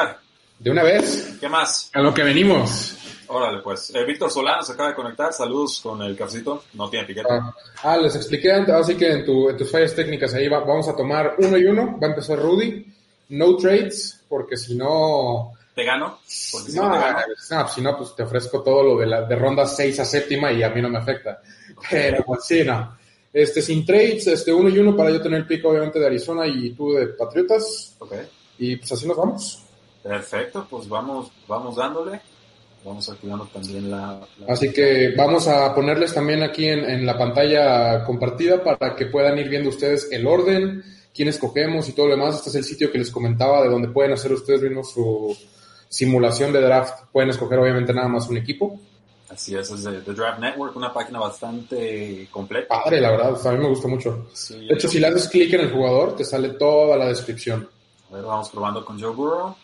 Oscar, De una vez, ¿qué más? a lo que venimos. Órale, pues. Eh, Víctor Solano se acaba de conectar. Saludos con el cafecito. No tiene piquete. Ah, ah, les expliqué antes, así que en, tu- en tus fallas técnicas ahí va- vamos a tomar uno y uno. Va a empezar Rudy. No trades, porque si no... ¿Te gano? Porque si No, no te gano. no, si no, pues te ofrezco todo lo de, la, de ronda 6 a séptima y a mí no me afecta. Pero pues sí, no. Este, sin trades, este, uno y uno para yo tener el pico obviamente de Arizona y tú de Patriotas. Ok. Y pues así nos vamos. Perfecto, pues vamos, vamos dándole. Vamos activando también la... la- Así que vamos a ponerles también aquí en, en la pantalla compartida para que puedan ir viendo ustedes el orden, quién escogemos y todo lo demás. Este es el sitio que les comentaba de donde pueden hacer ustedes mismos su simulación de draft. Pueden escoger obviamente nada más un equipo. Así es, es de The Draft Network, una página bastante completa. Padre, la verdad, a mí me gusta mucho. Sí, De hecho, si le haces clic en el jugador, te sale toda la descripción. A ver, vamos probando con Joe Burrow.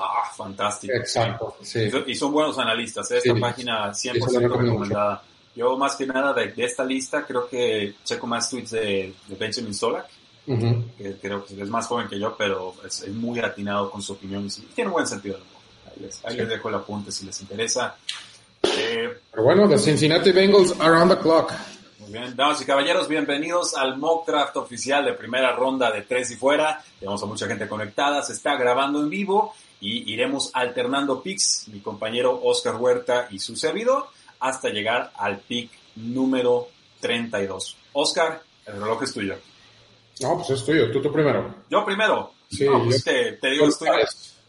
Ah, fantástico. Exacto, sí. Y son- buenos analistas, ¿eh? esta Sí. página Sí, 100% se la recomiendo recomendada. Yo más que nada de, de esta lista creo que checo más tweets de, de Benjamin Solak, Ujú. que creo que es más joven que yo, pero es, es muy atinado con su opinión y tiene un buen sentido. Ahí les, ahí Sí. les dejo el apunte si les interesa. Eh, Pero bueno, the Cincinnati Bengals are on the clock. Muy bien, damas y caballeros, bienvenidos al mock draft oficial de primera ronda de tres y fuera. Tenemos a mucha gente conectada, se está grabando en vivo y iremos alternando picks, mi compañero Oscar Huerta y su servidor, hasta llegar al pick número 32. Oscar, el reloj es tuyo. No, pues es tuyo, tú, tú primero. Yo primero. Sí, no, pues yo- te, te digo es tuyo.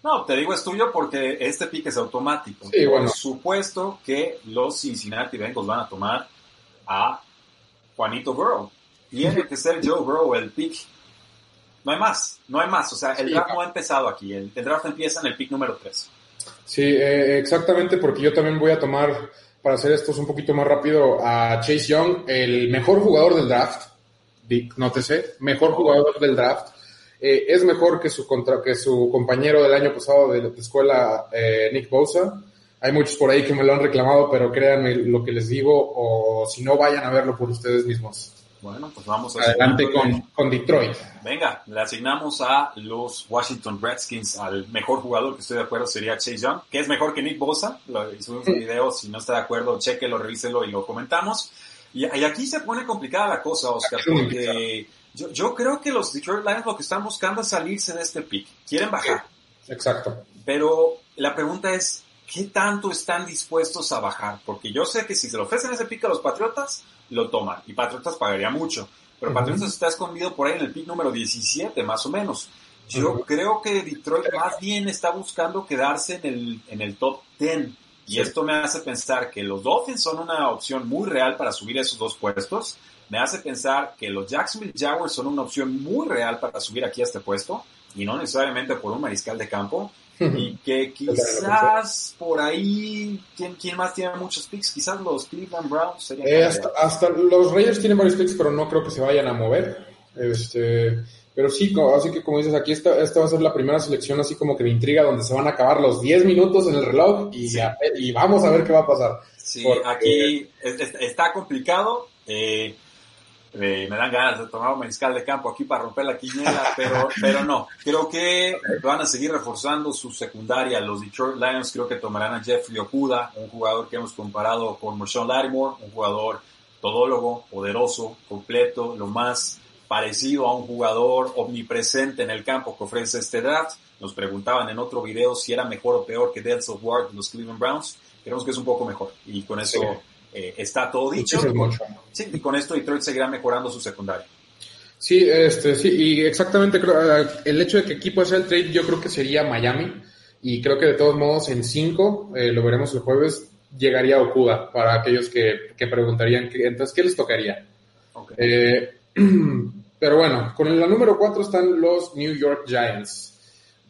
No, te digo es tuyo porque este pick es automático. Sí, bueno. Por supuesto que los Cincinnati Bengals van a tomar a Juanito Burrow. Tiene que ser Joe Burrow el pick. No hay más, no hay más. O sea, el Sí. draft no ha empezado aquí. El, el draft empieza en el pick número 3. Sí, eh, exactamente, porque yo también voy a tomar, para hacer esto un poquito más rápido, a Chase Young, el mejor jugador del draft. Dick, nótese, mejor jugador del draft. Eh, es mejor que su, contra, que su compañero del año pasado de la escuela, eh, Nick Bosa. Hay muchos por ahí que me lo han reclamado, pero créanme lo que les digo, o si no, vayan a verlo por ustedes mismos. Bueno, pues vamos a Adelante con, con Detroit. Venga, le asignamos a los Washington Redskins al mejor jugador que estoy de acuerdo sería Chase Young, que es mejor que Nick Bosa. Lo subimos un video, si no está de acuerdo, chequelo, revíselo y lo comentamos. Y, y aquí se pone complicada la cosa, Oscar, porque yo, yo creo que los Detroit Lions lo que están buscando es salirse de este pick. Quieren bajar, Exacto. pero la pregunta es, ¿qué tanto están dispuestos a bajar? Porque yo sé que si se lo ofrecen ese pick a los Patriotas, lo toman. Y Patriotas pagaría mucho. Pero. Patriotas está escondido por ahí en el pick número 17, más o menos. Yo creo que Detroit más bien está buscando quedarse en el, en el top 10. Y Sí. esto me hace pensar que los Dolphins son una opción muy real para subir esos dos puestos. Me hace pensar que los Jacksonville Jaguars son una opción muy real para subir aquí a este puesto. Y no necesariamente por un mariscal de campo. Y que quizás por ahí, ¿quién, quién más tiene muchos picks? Quizás los Cleveland Browns serían Eh, hasta, hasta los Raiders tienen varios picks, pero no creo que se vayan a mover. Este, pero sí, así que como dices, aquí esta, esta va a ser la primera selección así como que de intriga donde se van a acabar los 10 minutos en el reloj y, Sí. y vamos a ver qué va a pasar. Sí, Porque- aquí es- es- está complicado. eh, eh, me dan ganas de tomar un mariscal de campo aquí para romper la quiniela, pero, pero no. Creo que van a seguir reforzando su secundaria. Los Detroit Lions creo que tomarán a Jeffrey Okuda, un jugador que hemos comparado con Marshawn Lattimore, un jugador todólogo, poderoso, completo, lo más parecido a un jugador omnipresente en el campo que ofrece este draft. Nos preguntaban en otro video si era mejor o peor que Denzel Ward de los Cleveland Browns. Creemos que es un poco mejor. Y con eso. Eh, está todo dicho. Muchísimo mucho. Sí, y con esto Detroit seguirá mejorando su secundaria. Sí, este, sí, y exactamente creo, el hecho de que aquí puede ser el trade, yo creo que sería Miami. Y creo que de todos modos en 5, eh, lo veremos el jueves, llegaría Okuda para aquellos que, que preguntarían, que, entonces, ¿qué les tocaría? Okay. Eh, pero bueno, con la número 4 están los New York Giants.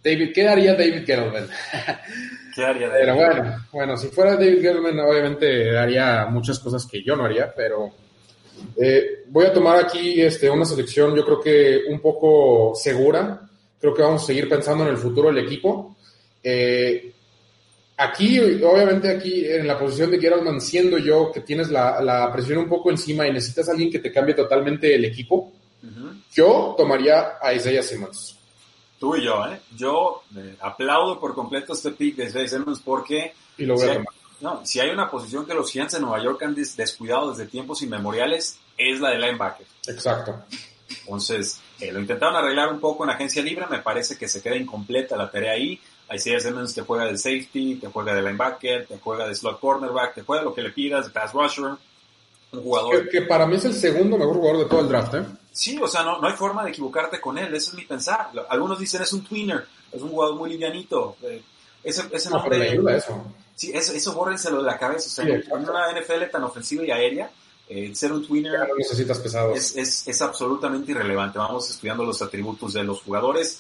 David, ¿qué haría David Gettleman? ¿Qué haría David? Pero bueno, bueno, si fuera David Gettleman, obviamente haría muchas cosas que yo no haría, pero eh, voy a tomar aquí este, una selección, yo creo que un poco segura. Creo que vamos a seguir pensando en el futuro del equipo. Eh, aquí, obviamente, aquí en la posición de Gettleman, siendo yo que tienes la, la, presión un poco encima y necesitas a alguien que te cambie totalmente el equipo, yo tomaría a Isaiah Simmons. Tú y yo, ¿eh? Yo eh, aplaudo por completo este pick de Isaiah Simmons porque y lo voy si, a hay, no, si hay una posición que los Giants de Nueva York han des descuidado desde tiempos inmemoriales, es la de linebacker. Exacto. Entonces, eh, lo intentaron arreglar un poco en agencia libre, me parece que se queda incompleta la tarea ahí. Isaiah Simmons te juega de safety, te juega de linebacker, te juega de slot cornerback, te juega lo que le pidas, de pass rusher. Jugador. Que, que, para mí es el segundo mejor jugador de todo el draft, ¿eh? Sí, o sea, no, no hay forma de equivocarte con él, ese es mi pensar. Algunos dicen es un tweener, es un jugador muy livianito. Eh, ese, ese no, nombre, pero le ayuda eso. Sí, eso, eso bórrenselo de la cabeza. O sea, Sí, en una NFL tan ofensiva y aérea, eh, ser un tweener necesitas pesados. es, es, es absolutamente irrelevante. Vamos estudiando los atributos de los jugadores.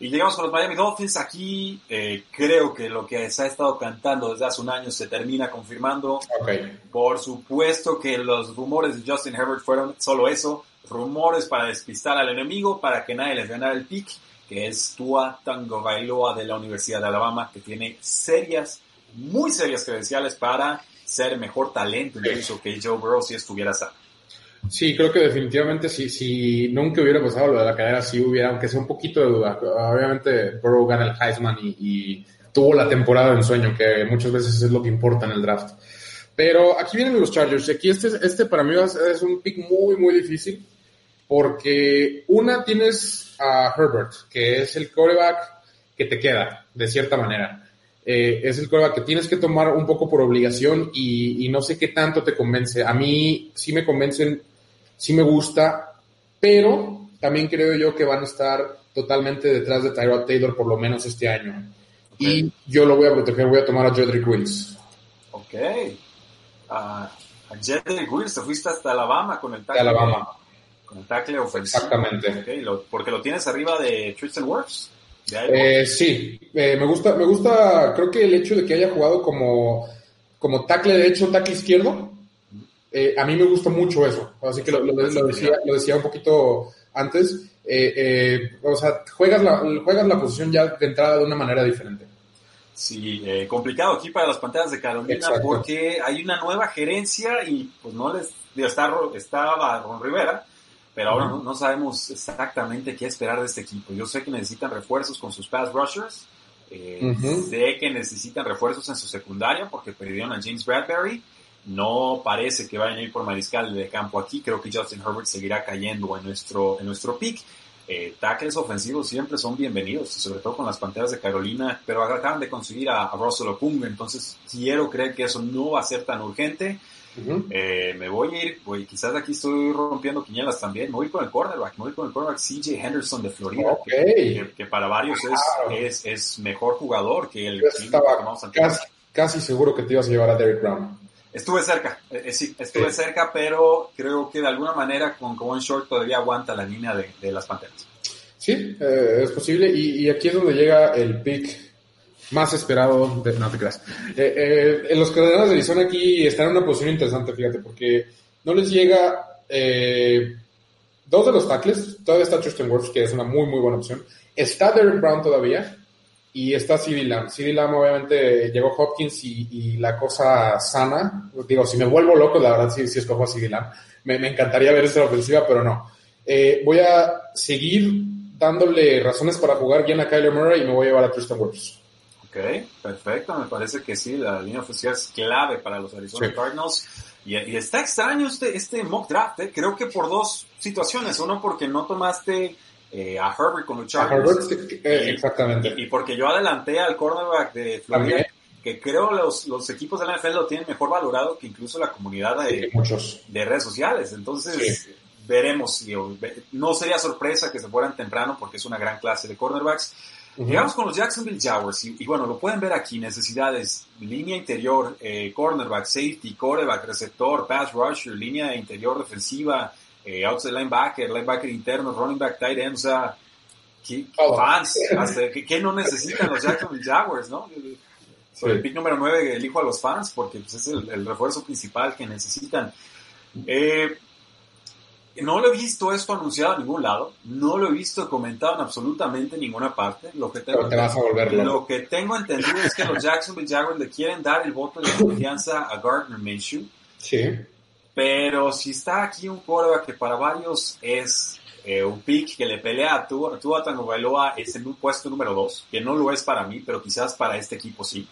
Y llegamos con los Miami Dolphins. Aquí eh, creo que lo que se ha estado cantando desde hace un año se termina confirmando. Ok. Por supuesto que los rumores de Justin Herbert fueron solo eso, rumores para despistar al enemigo, para que nadie les ganara el pick, que es Tua Tango Bailoa de la Universidad de Alabama, que tiene serias, muy serias credenciales para ser mejor talento incluso que Joe Burrow si estuviera sano. Sí, creo que definitivamente si, si nunca hubiera pasado lo de la cadera, sí hubiera, aunque sea un poquito de duda. Obviamente Burrow gana el Heisman y, y tuvo la temporada de ensueño, que muchas veces es lo que importa en el draft. Pero aquí vienen los Chargers. Aquí este, este para mí es un pick muy, muy difícil. Porque una tienes a Herbert, que es el coreback que te queda, de cierta manera. Eh, es el coreback que tienes que tomar un poco por obligación y, y, no sé qué tanto te convence. A mí sí me convencen, sí me gusta, pero también creo yo que van a estar totalmente detrás de Tyrod Taylor por lo menos este año. Okay. Y yo lo voy a proteger, voy a tomar a Jedrick Wills. Ok. Uh, a Jedrick Wills, te fuiste hasta Alabama con el tackle. De Alabama. Con el tackle ofensivo. Exactamente. Okay, lo, porque lo tienes arriba de Tristan Wirfs. Eh, sí, eh, me gusta, me gusta, creo que el hecho de que haya jugado como, como tackle derecho, tackle izquierdo, eh, a mí me gusta mucho eso. Así que lo, lo, lo, decía, lo decía un poquito antes. Eh, o sea, juegas la, juegas la posición ya de entrada de una manera diferente. Sí, complicado aquí para las pantallas de Carolina Exacto. porque hay una nueva gerencia y pues no les está, estaba Ron Rivera, pero ahora no, no, sabemos exactamente qué esperar de este equipo. Yo sé que necesitan refuerzos con sus pass rushers, eh, uh -huh. sé que necesitan refuerzos en su secundaria porque perdieron a James Bradbury. No parece que vayan a ir por mariscal de campo aquí. Creo que Justin Herbert seguirá cayendo en nuestro, en nuestro pick. Eh, tackles ofensivos siempre son bienvenidos, sobre todo con las panteras de Carolina, pero acaban de conseguir a, a Russell Okung, entonces quiero creer que eso no va a ser tan urgente. Uh -huh. eh, me voy a ir, voy, quizás aquí estoy rompiendo quinielas también, me voy con el cornerback, me voy con el cornerback CJ Henderson de Florida, okay. que, que, que, para varios es, es, es, mejor jugador que el Yo estaba casi, casi, seguro que te ibas a llevar a Derek Brown. Estuve cerca, eh, sí, estuve sí. cerca, pero creo que de alguna manera con Cohen Short todavía aguanta la línea de, de las Panteras. Sí, eh, es posible, y, y, aquí es donde llega el pick más esperado de no te creas. Eh, eh, los Cardenales de Arizona aquí están en una posición interesante, fíjate, porque no les llega eh, dos de los tackles, todavía está Tristan Wirfs, que es una muy, muy buena opción. Está Derek Brown todavía, y está CD Lamb. CD Lamb obviamente llegó Hopkins y, la cosa sana. Digo, si me vuelvo loco, la verdad sí, sí escojo a CD Lamb. Me, me encantaría ver esa ofensiva, pero no. Eh, voy a seguir dándole razones para jugar bien a Kyler Murray y me voy a llevar a Tristan Wirfs. Ok, perfecto. Me parece que sí, la línea ofensiva es clave para los Arizona sí. Cardinals. Y, y, está extraño este, este mock draft, ¿eh? creo que por dos situaciones. Uno, porque no tomaste eh, a Herbert con los Chargers. Herbert, eh, exactamente. Y, y, porque yo adelanté al cornerback de Florida, ¿También? que creo los, los equipos de la NFL lo tienen mejor valorado que incluso la comunidad de, sí, muchos. de redes sociales. Entonces, sí. veremos. No sería sorpresa que se fueran temprano porque es una gran clase de cornerbacks. Llegamos con los Jacksonville Jaguars y, bueno, lo pueden ver aquí, necesidades, línea interior, eh, cornerback, safety, quarterback, receptor, pass rusher, línea interior defensiva, eh, outside linebacker, linebacker interno, running back, tight end, o sea, ¿qué, fans, ¿qué, no necesitan los Jacksonville Jaguars, no? el pick número 9 elijo a los fans porque pues, es el, el, refuerzo principal que necesitan. Eh, no lo he visto esto anunciado en ningún lado, no lo he visto comentado en absolutamente ninguna parte. Lo que tengo, lo que tengo entendido es que los Jacksonville Jaguars le quieren dar el voto de confianza a Gardner Minshew. Sí. Pero si está aquí un quarterback que para varios es eh, un pick que le pelea a Tua, Tua Tagovailoa es en un puesto número 2, que no lo es para mí, pero quizás para este equipo sí.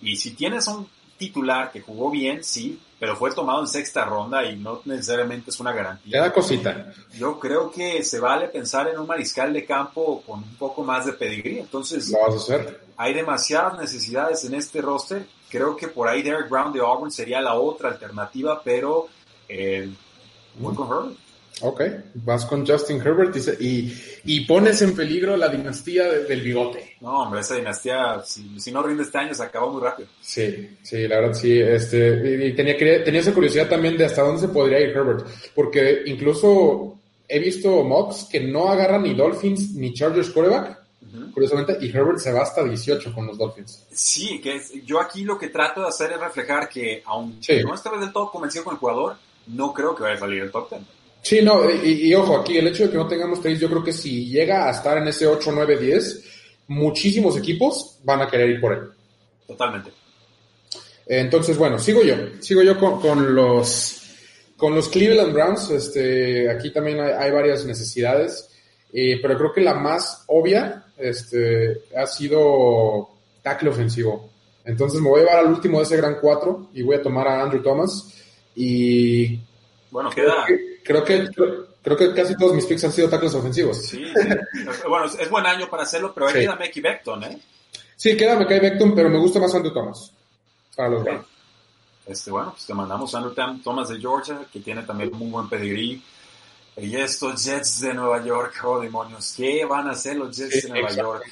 Y si tienes un titular que jugó bien, sí, pero fue tomado en sexta ronda y no necesariamente es una garantía. Cada cosita. Yo creo que se vale pensar en un mariscal de campo con un poco más de pedigrí. Entonces, Lo vas a hacer. hay demasiadas necesidades en este roster. Creo que por ahí Derek Brown de Auburn sería la otra alternativa, pero eh, voy con Herbert. Ok, vas con Justin Herbert y, y, pones en peligro la dinastía del bigote. No, hombre, esa dinastía, si, no rinde este año, se acabó muy rápido. Sí, sí, la verdad sí. Este, y tenía, tenía esa curiosidad también de hasta dónde se podría ir Herbert, porque incluso he visto mocks que no agarran ni Dolphins ni Chargers quarterback, curiosamente, y Herbert se va hasta 18 con los Dolphins. Sí, que yo aquí lo que trato de hacer es reflejar que, aunque no esté del todo convencido con el jugador, no creo que vaya a salir el top 10. Sí, no, y, ojo, aquí el hecho de que no tengamos trades, yo creo que si llega a estar en ese 8, 9, 10, muchísimos equipos van a querer ir por él. Totalmente. Entonces, bueno, sigo yo, sigo yo con, los con los Cleveland Browns. Este, aquí también hay, varias necesidades, eh, pero creo que la más obvia este, ha sido tackle ofensivo. Entonces me voy a llevar al último de ese gran 4 y voy a tomar a Andrew Thomas. Y bueno, queda, Creo que, creo, que casi todos mis picks han sido tackles ofensivos. Sí, bueno, es buen año para hacerlo, pero ahí queda Mickey Beckton, ¿eh? Sí, queda Mickey Beckton, pero me gusta más Andrew Thomas. Para los Este, bueno, pues te mandamos a Andrew Thomas de Georgia, que tiene también muy buen pedigrí. Y estos Jets de Nueva York, oh demonios, ¿qué van a hacer los Jets de Nueva York?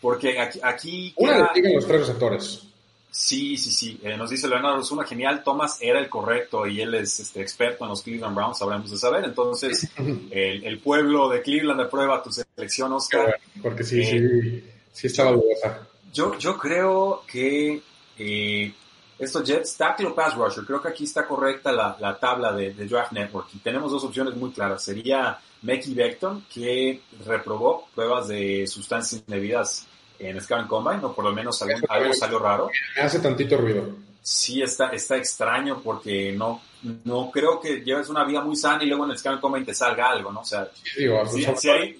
Porque aquí... aquí Una le los tres receptores. Sí, sí, sí. Eh, nos dice Leonardo Osuna, genial. Thomas era el correcto y él es este, experto en los Cleveland Browns, sabremos de saber. Entonces, el, pueblo de Cleveland aprueba tu selección, Oscar. Porque sí, sí, eh, sí estaba dudosa. Yo, yo creo que eh, estos Jets, tackle o pass rusher, creo que aquí está correcta la, la tabla de, de, Draft Network. Y tenemos dos opciones muy claras. Sería Mackie Beckton, que reprobó pruebas de sustancias indebidas en Scan Combine, o por lo menos algo, algo salió raro. Hace tantito ruido. Sí, está, está extraño porque no, no creo que lleves una vida muy sana y luego en el Scan Combine te salga algo, ¿no? O sea, si, ahí,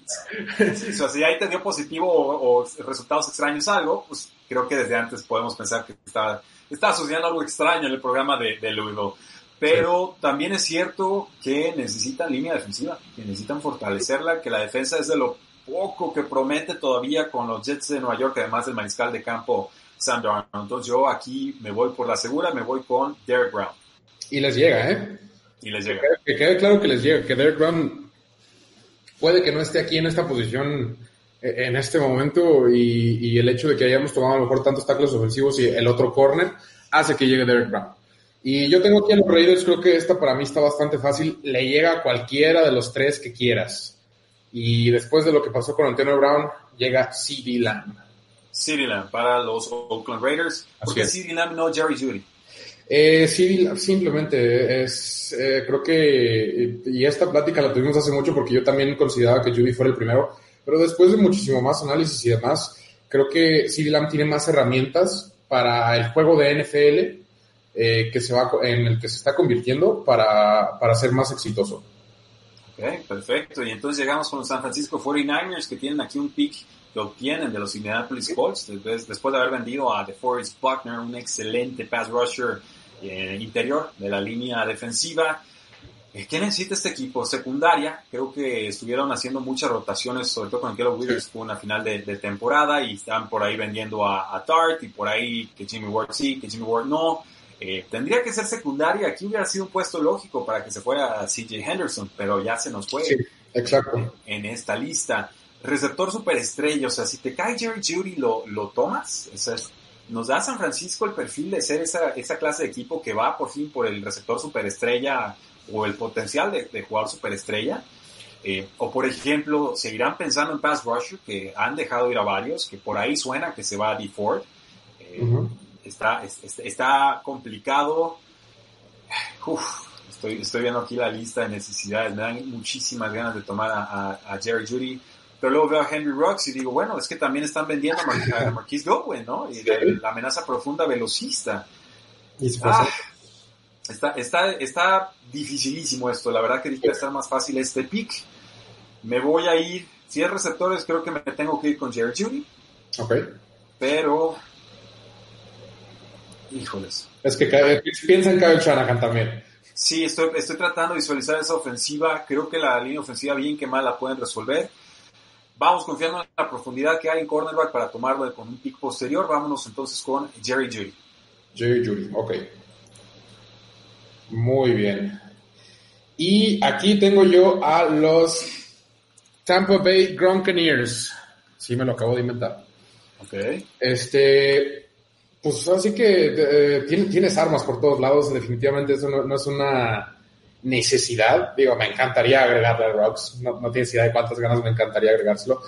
si ahí te dio positivo o, resultados extraños algo, pues creo que desde antes podemos pensar que está, está sucediendo algo extraño en el programa de, de Louisville. Pero también es cierto que necesitan línea defensiva, que necesitan fortalecerla, que la defensa es de lo poco que promete todavía con los Jets de Nueva York, además del mariscal de campo Sam Darnold. Entonces yo aquí me voy por la segura, me voy con Derek Brown. Y les llega, ¿eh? Y les llega. Que quede claro que les llega, que Derek Brown puede que no esté aquí en esta posición e, en este momento y, el hecho de que hayamos tomado a lo mejor tantos tackles ofensivos y el otro corner hace que llegue Derek Brown. Y yo tengo aquí a los Raiders, creo que esta para mí está bastante fácil. Le llega a cualquiera de los tres que quieras. Y después de lo que pasó con Antonio Brown, llega CD Lamb. CD Lamb para los Oakland Raiders. ¿Por qué CD Lamb no Jerry Judy? Eh, CD simplemente es, eh, creo que, y esta plática la tuvimos hace mucho porque yo también consideraba que Judy fuera el primero, pero después de muchísimo más análisis y demás, creo que CD Lamb tiene más herramientas para el juego de NFL eh, que se va, en el que se está convirtiendo para, para ser más exitoso perfecto. Y entonces llegamos con los San Francisco 49ers que tienen aquí un pick que obtienen de los Indianapolis Colts después, después de haber vendido a DeForest Buckner, un excelente pass rusher eh, interior de la línea defensiva. Eh, ¿Qué necesita este equipo? Secundaria, creo que estuvieron haciendo muchas rotaciones, sobre todo con Kellogg Witherspoon a final de, temporada y están por ahí vendiendo a, a Tart y por ahí que Jimmy Ward sí, que Jimmy Ward no. Eh, tendría que ser secundaria. Aquí hubiera sido un puesto lógico para que se fuera CJ Henderson, pero ya se nos fue. exacto. En esta lista. receptor superestrella, o sea, si te cae Jerry Judy, ¿lo, lo tomas? O sea, nos da San Francisco el perfil de ser esa, esa clase de equipo que va por fin por el receptor superestrella o el potencial de, de jugador superestrella. Eh, o por ejemplo, seguirán pensando en pass rusher, que han dejado ir a varios, que por ahí suena que se va a D Ford. Eh, uh -huh. Está, está, está, complicado. Uf, estoy, estoy viendo aquí la lista de necesidades. Me dan muchísimas ganas de tomar a, a, a Jerry Judy. Pero luego veo a Henry Rocks y digo, bueno, es que también están vendiendo a, Mar a Marquise Goodwin, ¿no? Y de, la amenaza profunda velocista. Ah, está, está, está dificilísimo esto. La verdad que dije que va a estar más fácil este pick. Me voy a ir, si es receptores, creo que me tengo que ir con Jerry Judy. Ok. Pero, híjoles. Es que piensa en Kyle Shanahan también. Sí, estoy, estoy tratando de visualizar esa ofensiva. Creo que la línea ofensiva bien que mal la pueden resolver. Vamos confiando en la profundidad que hay en cornerback para tomarlo con un pick posterior. Vámonos entonces con Jerry Judy. Jerry Judy, ok. Muy bien. Y aquí tengo yo a los Tampa Bay Gronkaneers. Sí, me lo acabo de inventar. Ok. Este, pues así que eh, tienes armas por todos lados. Definitivamente eso no, no, es una necesidad. Digo, me encantaría agregarle a Rocks. No, no tienes idea de cuántas ganas me encantaría agregárselo.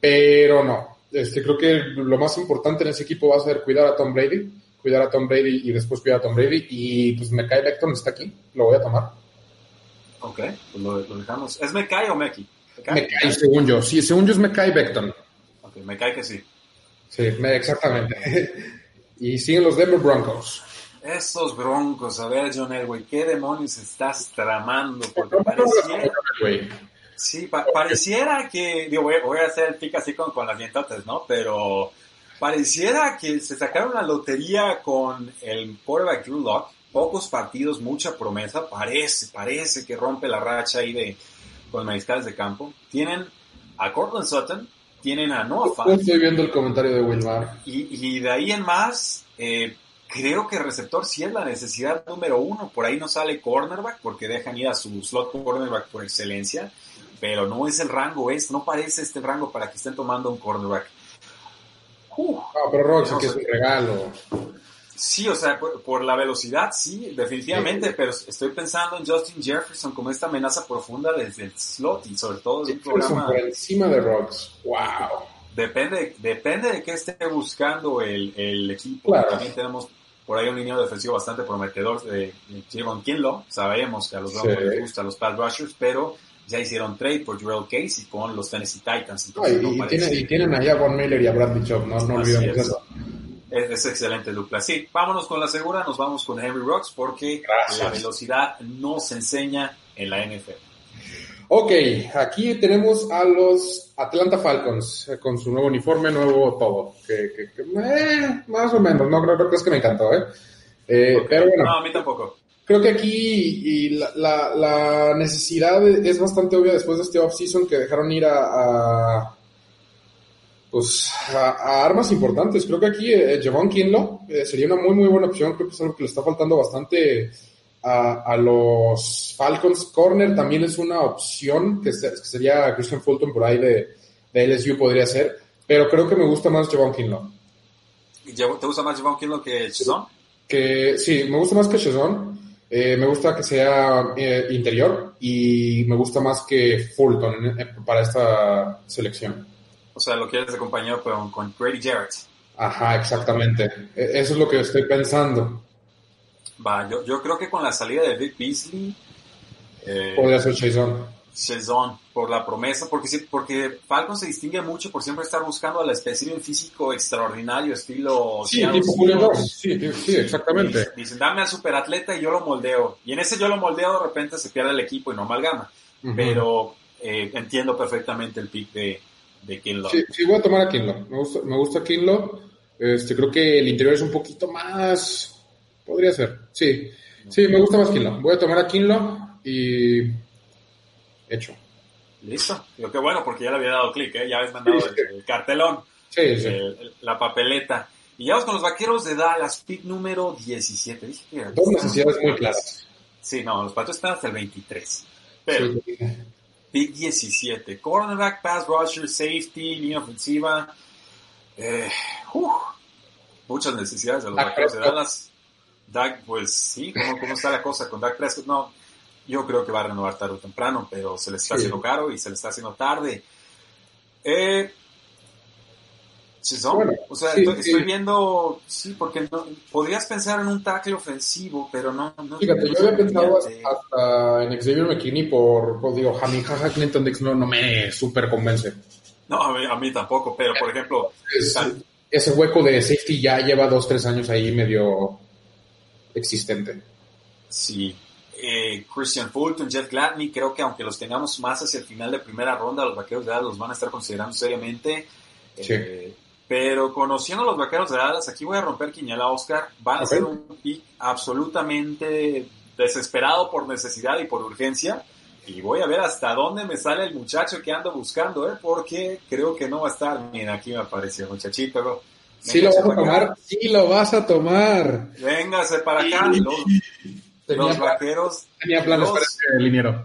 Pero no. Este, creo que lo más importante en ese equipo va a ser cuidar a Tom Brady. Cuidar a Tom Brady y después cuidar a Tom Brady. Y pues Mekai Beckton está aquí. Lo voy a tomar. Ok, pues lo, lo dejamos. ¿Es Mekai o Meki? Me cae, según yo. Sí, según yo es me cae Beckton. Ok, me cae que sí. Sí, me, exactamente. Y siguen los Denver Broncos. Esos broncos, a ver, John Elway, ¿qué demonios estás tramando? Porque pareciera, sí, pa pareciera que, digo, voy, voy, a hacer el pick así con, con las dientotas, ¿no? Pero pareciera que se sacaron la lotería con el quarterback Drew Locke. Pocos partidos, mucha promesa. Parece, parece que rompe la racha ahí de, con mariscales de campo. Tienen a Cortland Sutton, tienen a Noah Fant. Estoy viendo el comentario de Wilmar. Y, y de ahí en más, eh, creo que receptor sí es la necesidad número uno. Por ahí no sale cornerback porque dejan ir a su slot cornerback por excelencia. Pero no es el rango, es, no parece este rango para que estén tomando un cornerback. Uh, no, pero Rox, no que es un regalo. Sí, o sea, por, por, la velocidad, sí, definitivamente, sí. pero estoy pensando en Justin Jefferson como esta amenaza profunda desde el slot y sobre todo de un programa... por encima de Rocks, wow. Depende, depende de qué esté buscando el, el equipo. Claro. También tenemos por ahí un línea defensivo bastante prometedor de, Javon Kinlo. Sabemos que a los Broncos sí. les gustan los pass rushers, pero ya hicieron trade por Jurel Casey con los Tennessee Titans. Entonces, y, no tienen, y, tienen, allá a Von Miller y a Bradley Chubb, no, no olvidemos es. eso. Es, es, excelente dupla. Sí, vámonos con la segura, nos vamos con Henry Rocks porque Gracias. la velocidad no se enseña en la NFL. Ok, aquí tenemos a los Atlanta Falcons eh, con su nuevo uniforme, nuevo todo. Que, que, que eh, más o menos, no creo, creo que es que me encantó, ¿eh? eh okay. Pero bueno. No, a mí tampoco. Creo que aquí la, la, la, necesidad es bastante obvia después de este off-season que dejaron ir a, a pues a, a, armas importantes. Creo que aquí eh, Javon Kinlo eh, sería una muy muy buena opción. Creo que es algo que le está faltando bastante a, a los Falcons. Corner también es una opción que, se, que, sería Christian Fulton por ahí de, de LSU podría ser. Pero creo que me gusta más Javon Kinlo. ¿Te gusta más Javon Kinlo que Chazon? Que sí, me gusta más que Chazon. Eh, me gusta que sea eh, interior y me gusta más que Fulton eh, para esta selección. O sea, lo quieres de compañero con, con Grady Jarrett. Ajá, exactamente. Eso es lo que estoy pensando. Va, yo, yo creo que con la salida de Vic Beasley... Eh, Podría ser Chazon. Chazon, por la promesa, porque, porque Falcon se distingue mucho por siempre estar buscando al espécimen físico extraordinario, estilo... Sí, tipo Julio sí, sí, exactamente. Dicen, dame al superatleta y yo lo moldeo. Y en ese yo lo moldeo, de repente se pierde el equipo y no amalgama. Uh -huh. Pero eh, entiendo perfectamente el pick de, de Kinlo. Sí, sí, voy a tomar a Kinlo. Me gusta, me gusta Kinlo. Este, creo que el interior es un poquito más... Podría ser, sí. Sí, me gusta más Kinlo. Voy a tomar a Kinlo y... Hecho. Listo. Digo, qué bueno, porque ya le había dado clic, ¿eh? Ya habéis mandado sí, sí. El, el, cartelón. Sí, sí. El, la papeleta. Y ya vamos con los vaqueros de Dallas, pick número 17. Dije que Dos necesidades muy claras. Sí, no, los patos están hasta el 23. Pero, sí. Pick 17. Cornerback, pass rusher, safety, línea ofensiva. Eh, uf, muchas necesidades de los vaqueros de Dallas. Dak, pues sí, ¿cómo, ¿cómo, está la cosa con Dak Prescott? No, yo creo que va a renovar tarde o temprano, pero se le está sí. haciendo caro y se le está haciendo tarde. Eh, bueno, o sea, sí, estoy, sí. estoy, viendo, sí, porque no, podrías pensar en un tackle ofensivo, pero no. no Fíjate, yo había pensado hasta en Xavier McKinney por, por digo, Jamie Jaja Clinton Dix no, no me súper convence. No, a mí, a mí, tampoco, pero por ejemplo. Es, ese hueco de safety ya lleva dos, tres años ahí medio existente. Sí. Eh, Christian Fulton, Jeff Gladney, creo que aunque los tengamos más hacia el final de primera ronda, los vaqueros de Dallas los van a estar considerando seriamente. Sí. Eh, pero conociendo a los vaqueros de Dallas, aquí voy a romper Quiñela Oscar. Van okay. a ser un pick absolutamente desesperado por necesidad y por urgencia. Y voy a ver hasta dónde me sale el muchacho que ando buscando, ¿eh? porque creo que no va a estar. Miren, aquí me apareció el muchachito. Bro. Sí lo vas a tomar, acá. sí lo vas a tomar. Véngase para acá. Los, tenía los vaqueros. Tenía planes los, para este liniero.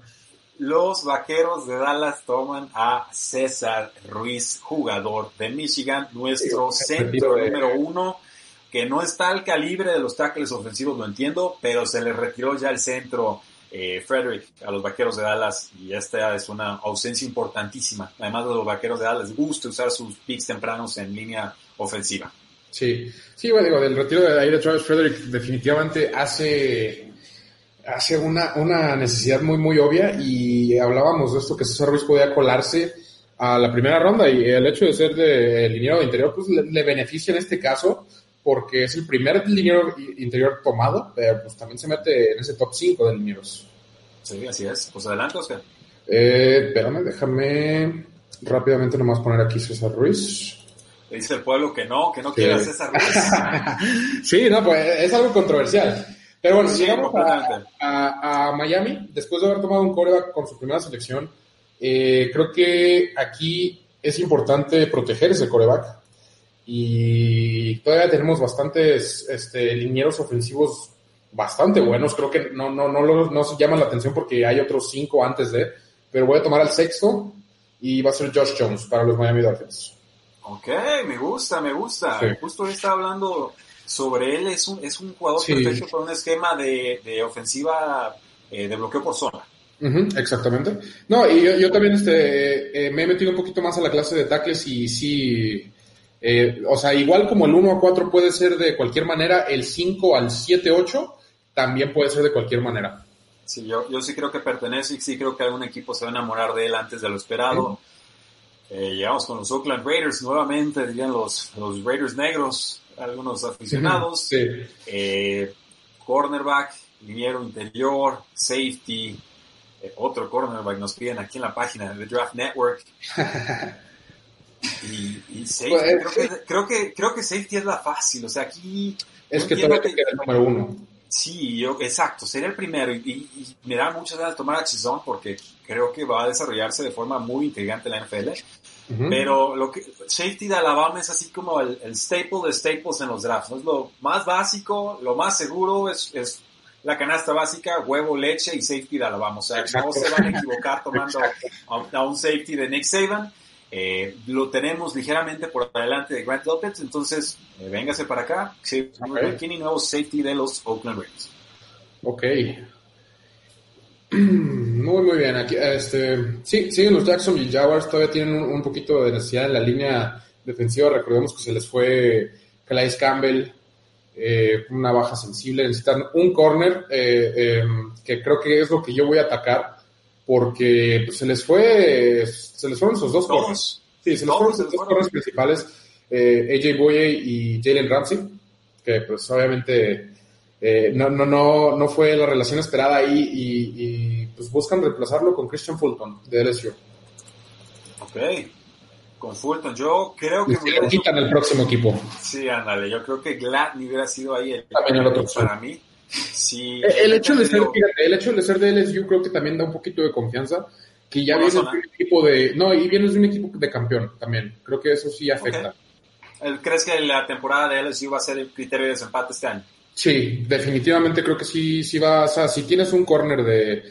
Los vaqueros de Dallas toman a César Ruiz, jugador de Michigan, nuestro centro número uno, que no está al calibre de los tackles ofensivos, lo entiendo, pero se le retiró ya el centro eh, Frederick a los vaqueros de Dallas y esta es una ausencia importantísima. Además de los vaqueros de Dallas, gusta usar sus picks tempranos en línea ofensiva. Sí, sí, bueno, digo, del retiro de ahí de Travis Frederick definitivamente hace hace una, una necesidad muy, muy obvia y hablábamos de esto que César Ruiz podía colarse a la primera ronda y el hecho de ser de liniero de interior pues le, le, beneficia en este caso porque es el primer liniero interior tomado, pero pues también se mete en ese top 5 de linieros. Sí, así es. Pues adelante, Oscar. Eh, espérame, déjame rápidamente nomás poner aquí César Ruiz. Le dice el pueblo que no, que no quiere a César Ruiz. sí, no, pues es algo controversial. Pero bueno, si llegamos a, a, a, Miami, después de haber tomado un coreback con su primera selección, eh, creo que aquí es importante proteger ese coreback. Y todavía tenemos bastantes este, linieros ofensivos bastante buenos. Creo que no, no, no, no, no se llaman la atención porque hay otros cinco antes de. Pero voy a tomar al sexto y va a ser Josh Jones para los Miami Dolphins. Ok, me gusta, me gusta. Sí. Justo estaba hablando sobre él es un, es un jugador Sí. perfecto para un esquema de, de ofensiva eh, de bloqueo por zona. Exactamente. No, y yo, yo también este, eh, me he metido un poquito más a la clase de tackles y sí, eh, o sea, igual como el 1 a 4 puede ser de cualquier manera, el 5 al 7, 8 también puede ser de cualquier manera. Sí, yo, yo sí creo que pertenece y sí creo que algún equipo se va a enamorar de él antes de lo esperado. Eh, llegamos con los Oakland Raiders nuevamente, dirían los, los Raiders negros, algunos aficionados. Sí. Eh, cornerback, liniero interior, safety, eh, otro cornerback nos piden aquí en la página de Draft Network. y, y safety, Pues, creo, que, creo, que, creo que safety es la fácil, o sea, aquí... Es que todavía te queda el número uno. Sí, yo, exacto, sería el primero y, y- y me da muchas ganas de tomar a Chizón porque creo que va a desarrollarse de forma muy intrigante la NFL. Pero lo que safety de Alabama es así como el, el staple de staples en los drafts. ¿no? Es lo más básico, lo más seguro es, es la canasta básica, huevo, leche y safety de Alabama. O sea, Exacto. no se van a equivocar tomando a, a un safety de Nick Saban. Eh, lo tenemos ligeramente por adelante de Grant Lopez, entonces eh, véngase para acá. Sí, Ok. McKinney, nuevo safety de los Oakland Raiders. Ok. Muy, muy bien. Aquí, este, sí, siguen los Jacksonville Jaguars. Todavía tienen un, un poquito de necesidad en la línea defensiva. Recordemos que se les fue Calais Campbell, eh, una baja sensible. Necesitan un corner, eh, eh, que creo que es lo que yo voy a atacar, porque pues, se les fue, se les fueron sus dos corners. Sí, se les fueron les dos corners principales, eh, AJ Boye y Jalen Ramsey, que pues obviamente eh, no, no, no, no fue la relación esperada ahí y, y, pues buscan reemplazarlo con Christian Fulton de LSU. Ok. Con Fulton, yo creo que lo quitan el próximo equipo. Sí, ándale, yo creo que Gladney hubiera sido ahí el, También el otro para mí. Sí, El, el hecho de ser, digo, fíjate, el hecho de ser de LSU creo que también da un poquito de confianza, que ya vienes de zona. un equipo de, no, y vienes de un equipo de campeón también. Creo que eso sí afecta. ¿Crees que la temporada de LSU va a ser el criterio de desempate este año? Sí, definitivamente creo que sí, sí va, o sea, si tienes un corner de,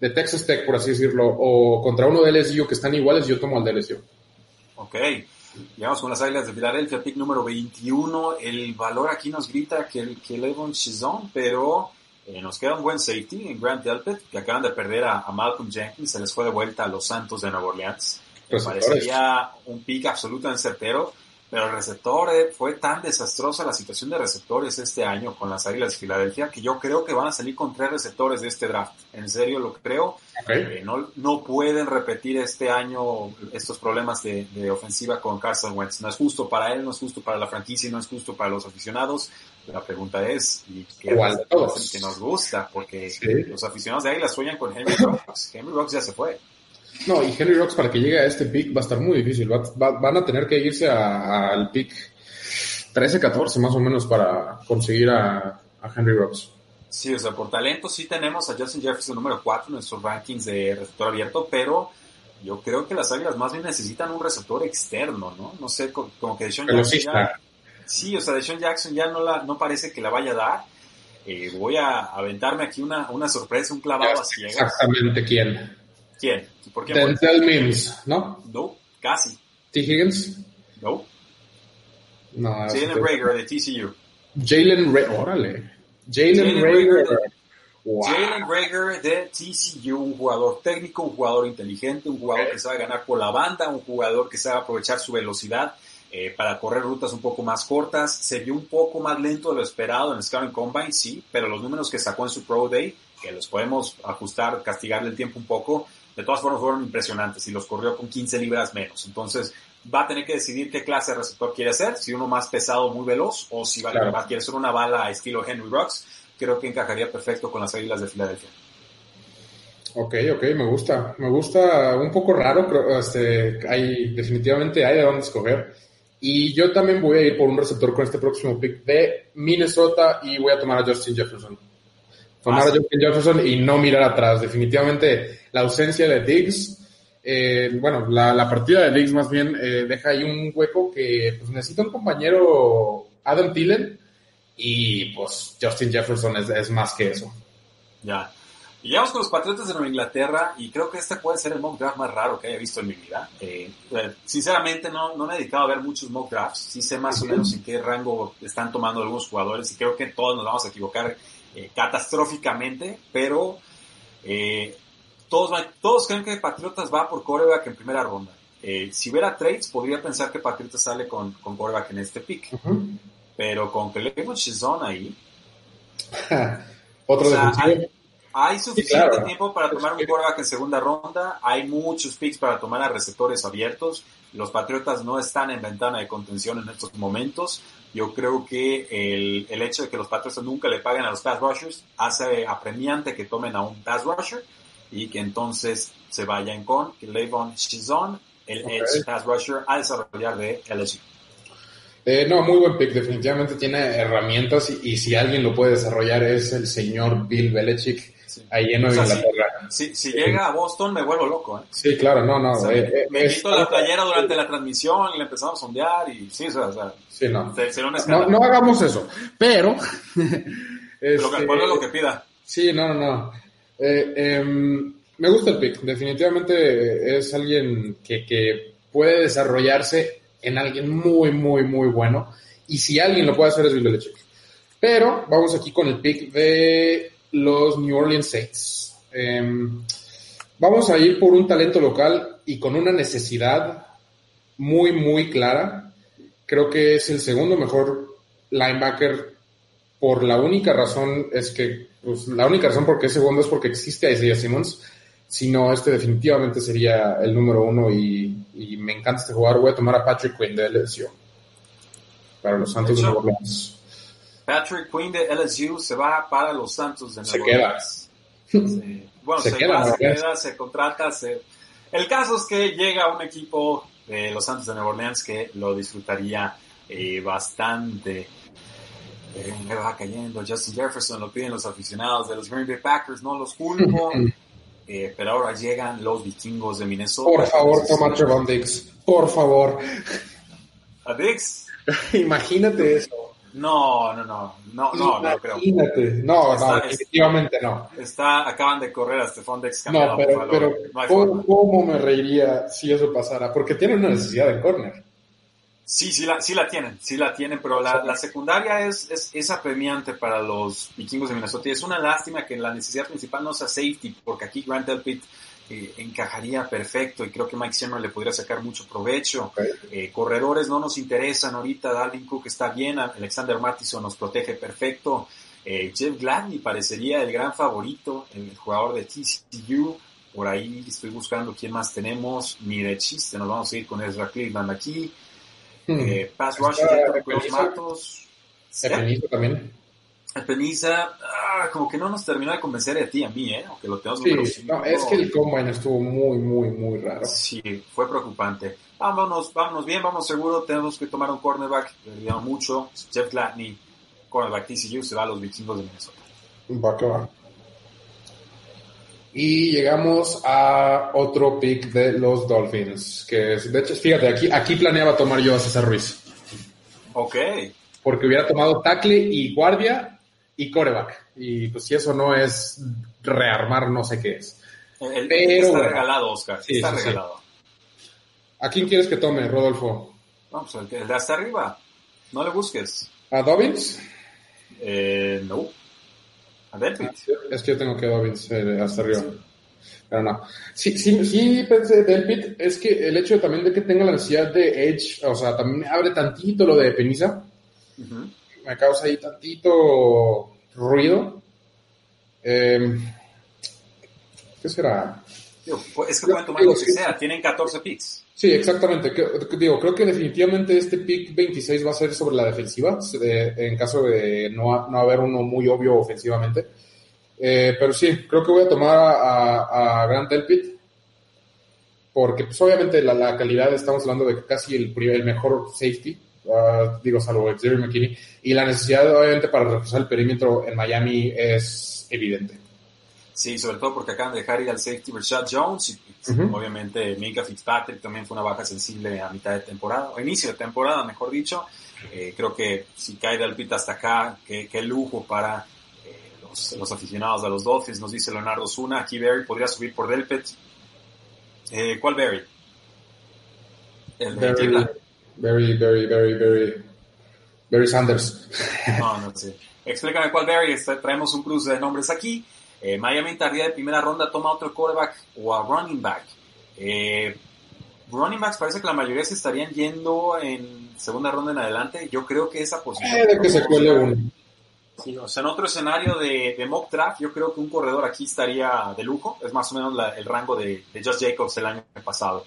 de Texas Tech, por así decirlo, o contra uno de LSU que están iguales, yo tomo al de LSU. Ok. Llegamos con las Águilas de Filadelfia, pick número 21. El valor aquí nos grita que el que Levon Chizon, pero eh, nos queda un buen safety en Grant Delpit, que acaban de perder a, Malcolm Jenkins, se les fue de vuelta a los Santos de Nueva Orleans. Me parecería un pick absolutamente certero. Pero el receptor eh, fue tan desastrosa la situación de receptores este año con las Águilas de Filadelfia que yo creo que van a salir con tres receptores de este draft. En serio lo creo. Eh, no, no pueden repetir este año estos problemas de, ofensiva con Carson Wentz. No es justo para él, no es justo para la franquicia, no es justo para los aficionados. La pregunta es, ¿y qué es que nos gusta? Porque los aficionados de Águilas sueñan con Henry Rocks. Henry Rocks ya se fue. No, y Henry Rocks para que llegue a este pick va a estar muy difícil. van a tener que irse al pick 13-14 más o menos para conseguir a, Henry Rocks. Sí, o sea, por talento sí tenemos a Justin Jefferson número 4 en nuestros rankings de receptor abierto, pero yo creo que las Águilas más bien necesitan un receptor externo, ¿no? No sé, como que Deshaun Jackson ya... Sí, o sea, Deshaun Jackson ya no, la, no parece que la vaya a dar. Eh, voy a aventarme aquí una, una sorpresa, un clavado a ciegas. Exactamente quién. ¿Quién? ¿Por qué Denzel Mims, ¿no? No, casi. ¿T. Higgins? No. No. Jalen Rager de TCU. Jalen Rager, órale. Jalen Rager. Jalen Rager de TCU, un jugador técnico, un jugador inteligente, un jugador que sabe ganar por la banda, un jugador que sabe aprovechar su velocidad eh, para correr rutas un poco más cortas. Se vio un poco más lento de lo esperado en el Scouting Combine, sí, pero los números que sacó en su Pro Day, que los podemos ajustar, castigarle el tiempo un poco, de todas formas fueron impresionantes y los corrió con 15 libras menos. Entonces va a tener que decidir qué clase de receptor quiere ser, si uno más pesado, muy veloz, o si va, a quiere ser una bala estilo Henry Rocks. Creo que encajaría perfecto con las Águilas de Filadelfia. Ok, ok, me gusta. Me gusta un poco raro, pero este, hay, definitivamente hay de dónde escoger. Y yo también voy a ir por un receptor con este próximo pick de Minnesota y voy a tomar a Justin Jefferson tomar a Justin Jefferson y no mirar atrás. Definitivamente la ausencia de Diggs, eh, bueno, la, partida de Diggs más bien eh, deja ahí un hueco que pues, necesita un compañero Adam Thielen y pues Justin Jefferson es, más que eso. Ya. Y llegamos con los Patriotas de Nueva Inglaterra y creo que este puede ser el mock draft más raro que haya visto en mi vida. Eh, sinceramente no, no me he dedicado a ver muchos mock drafts, sí sé más o menos en qué rango están tomando algunos jugadores y creo que todos nos vamos a equivocar eh, catastróficamente, pero eh, todos, todos creen que Patriotas va por coreback en primera ronda. Eh, si hubiera trades, podría pensar que Patriotas sale con, con coreback en este pick. Pero con que le Chizón ahí. Otro hay, suficiente tiempo para tomar un coreback en segunda ronda. Hay muchos picks para tomar a receptores abiertos. Los Patriotas no están en ventana de contención en estos momentos. Yo creo que el, el hecho de que los Patriots nunca le paguen a los pass rushers hace apremiante que tomen a un pass rusher y que entonces se vayan con Levon Shizon, el edge pass rusher, a desarrollar de LSU. Eh, no, muy buen pick. Definitivamente tiene herramientas y, si alguien lo puede desarrollar es el señor Bill Belichick ahí en Nueva Inglaterra. Si, si, llega a Boston me vuelvo loco. ¿eh? Sí, claro, no, no. Eh, eh, me, quito la playera durante la transmisión y le empezamos a sondear y sí, o sea, sí, no. no, no, hagamos eso, pero... lo que, este, lo que pida. Sí, no, no, no. Em, me gusta el pick. Definitivamente es alguien que, que puede desarrollarse en alguien muy, muy, muy bueno. Y si alguien lo puede hacer es Bill Belichick. Pero vamos aquí con el pick de los New Orleans Saints. Em, vamos a ir por un talento local y con una necesidad muy, muy clara. Creo que es el segundo mejor linebacker por la única razón es que, pues, la única razón por qué es segundo es porque existe Isaiah Simmons. Si no, este definitivamente sería el número uno y, me encanta este jugador. Voy a tomar a Patrick Quinn de LSU para los Santos de Nueva Orleans. Patrick Quinn de LSU se va para los Santos de Nueva Se queda. Bueno, se, queda, se queda, se contrata. El caso es que llega un equipo de los Santos de Nueva Orleans que lo disfrutaría eh, bastante. Eh, me va cayendo Justin Jefferson, lo piden los aficionados de los Green Bay Packers, no los culpo. Eh, pero ahora llegan los vikingos de Minnesota. Por favor, toma Trevon Dix. Por favor. ¿A Dix? Imagínate eso. No, no, no, no, no, no creo. Imagínate. No, no, definitivamente no. Está, acaban de correr a Stefan Dex No, pero, pero No hay ¿cómo, forma. cómo me reiría si eso pasara? Porque tienen una necesidad de corner. Sí, sí la, sí la tienen, sí la tienen, pero la, la secundaria es, es, es apremiante para los vikingos de Minnesota y es una lástima que la necesidad principal no sea safety, porque aquí Grant Delpit eh, encajaría perfecto y creo que Mike Zimmer le podría sacar mucho provecho. Eh, corredores no nos interesan ahorita, Dalvin Cook está bien, Alexander Mattison nos protege perfecto, eh, Jeff Gladney parecería el gran favorito, el jugador de TCU, por ahí estoy buscando quién más tenemos, ni de chiste, nos vamos a ir con Ezra Cleveland aquí. Hmm. Eh, pass rush. Matos. También. El Peniza, ah, como que no nos terminó de convencer de ti a mí, ¿eh? Aunque lo tenemos Sí, cinco. no, es que el combine estuvo muy, muy, muy raro. Sí, fue preocupante. Vámonos, vámonos bien, vamos seguro. Tenemos que tomar un cornerback. Le olvidamos mucho. Jeff Gladney, cornerback TCU, se va a los vikingos de Minnesota. Va que va. Y llegamos a otro pick de los Dolphins, que es, de hecho, fíjate, aquí, aquí planeaba tomar yo a César Ruiz, Ok. porque hubiera tomado tackle y guardia y coreback. Y pues si eso no es rearmar, no sé qué es. El, el- Pero, está regalado, Oscar. Sí, está sí, sí. regalado. ¿A quién quieres que tome, Rodolfo? Vamos, el, que- el de hasta arriba. No le busques. ¿A Dobbins? Eh, no. A Delpit. Es que yo tengo que Dobbins eh, hasta arriba. Pero no. Sí, sí, sí pensé del pit, es que el hecho también de que tenga la necesidad de Edge, o sea, también abre tantito lo de Penisa, Ujú. Me causa ahí tantito ruido. Eh, ¿Qué será? Digo, pues, es que pueden tomar lo que sea. Tienen 14 picks. Sí, exactamente. Digo, creo que definitivamente este pick 26 va a ser sobre la defensiva, de- en caso de no, no haber uno muy obvio ofensivamente. Eh, pero sí, creo que voy a tomar a, a, Grant Delpit, porque pues obviamente la, la calidad, estamos hablando de casi el, primer- el mejor safety, ah, digo, salvo Xavier McKinney, y la necesidad obviamente para reforzar el perímetro en Miami es evidente. Sí, sobre todo porque acaban de dejar ir al safety Rashad Jones y Ujú. obviamente Minka Fitzpatrick también fue una baja sensible a mitad de temporada, o inicio de temporada, mejor dicho. Eh, creo que si cae Delpit hasta acá, qué, qué lujo para eh, los, los aficionados de los Dolphins, nos dice Leonardo Zuna. Aquí Berry podría subir por Delpit. Eh, ¿Cuál Berry? El de Cleveland. Very, very, very, very, very Sanders. No, no sé. Explícame cuál Barry. Está- traemos un cruce de nombres aquí. Eh, Miami tardía de primera ronda toma otro quarterback o a running back. Eh, running backs parece que la mayoría se estarían yendo en segunda ronda en adelante. Yo creo que esa posición. Eh, de que se cuele uno. Sí, o sea, en otro escenario de, de mock draft, yo creo que un corredor aquí estaría de lujo. Es más o menos la- el rango de, de Josh Jacobs el año pasado.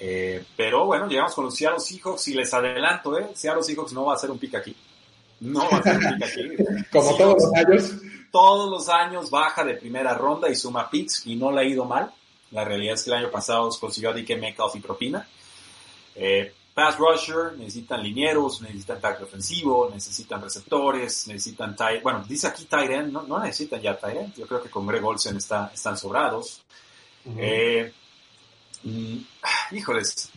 Eh, pero bueno, llegamos con los Seattle Seahawks y les adelanto, ¿eh? Seattle Seahawks no va a ser un pick aquí. No va a ser un pick aquí. Como Seahawks todos los años. todos los años baja de primera ronda y suma picks y no le ha ido mal. La realidad es que el año pasado consiguió a DK Metcalf y propina. Eh, pass rusher, necesitan linieros, necesitan tackle ofensivo, necesitan receptores, necesitan tight, bueno, dice aquí tight end, no, no necesitan ya tight end. Yo creo que con Greg Olsen está, están sobrados. Eh, mm, híjoles,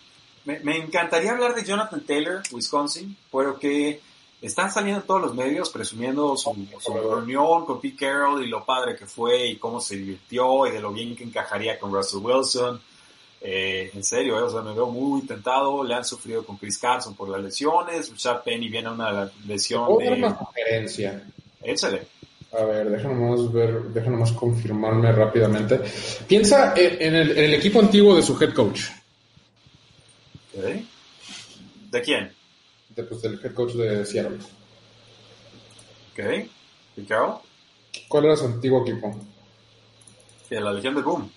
me, me encantaría hablar de Jonathan Taylor, Wisconsin, pero que están saliendo en todos los medios presumiendo su, su reunión con Pete Carroll y lo padre que fue y cómo se divirtió y de lo bien que encajaría con Russell Wilson. Eh, en serio, eh, o sea, me veo muy tentado. Le han sufrido con Chris Carson por las lesiones. Richard Penny viene a una lesión ¿Puedo dar una de... sugerencia? Échale. A ver, déjame más ver, déjame más confirmarme rápidamente. Piensa en el, en el equipo antiguo de su head coach, Ok. ¿De quién? de, pues, del head coach de Seattle. Ok. Carroll. ¿Cuál era su antiguo equipo? La Legión de Boom.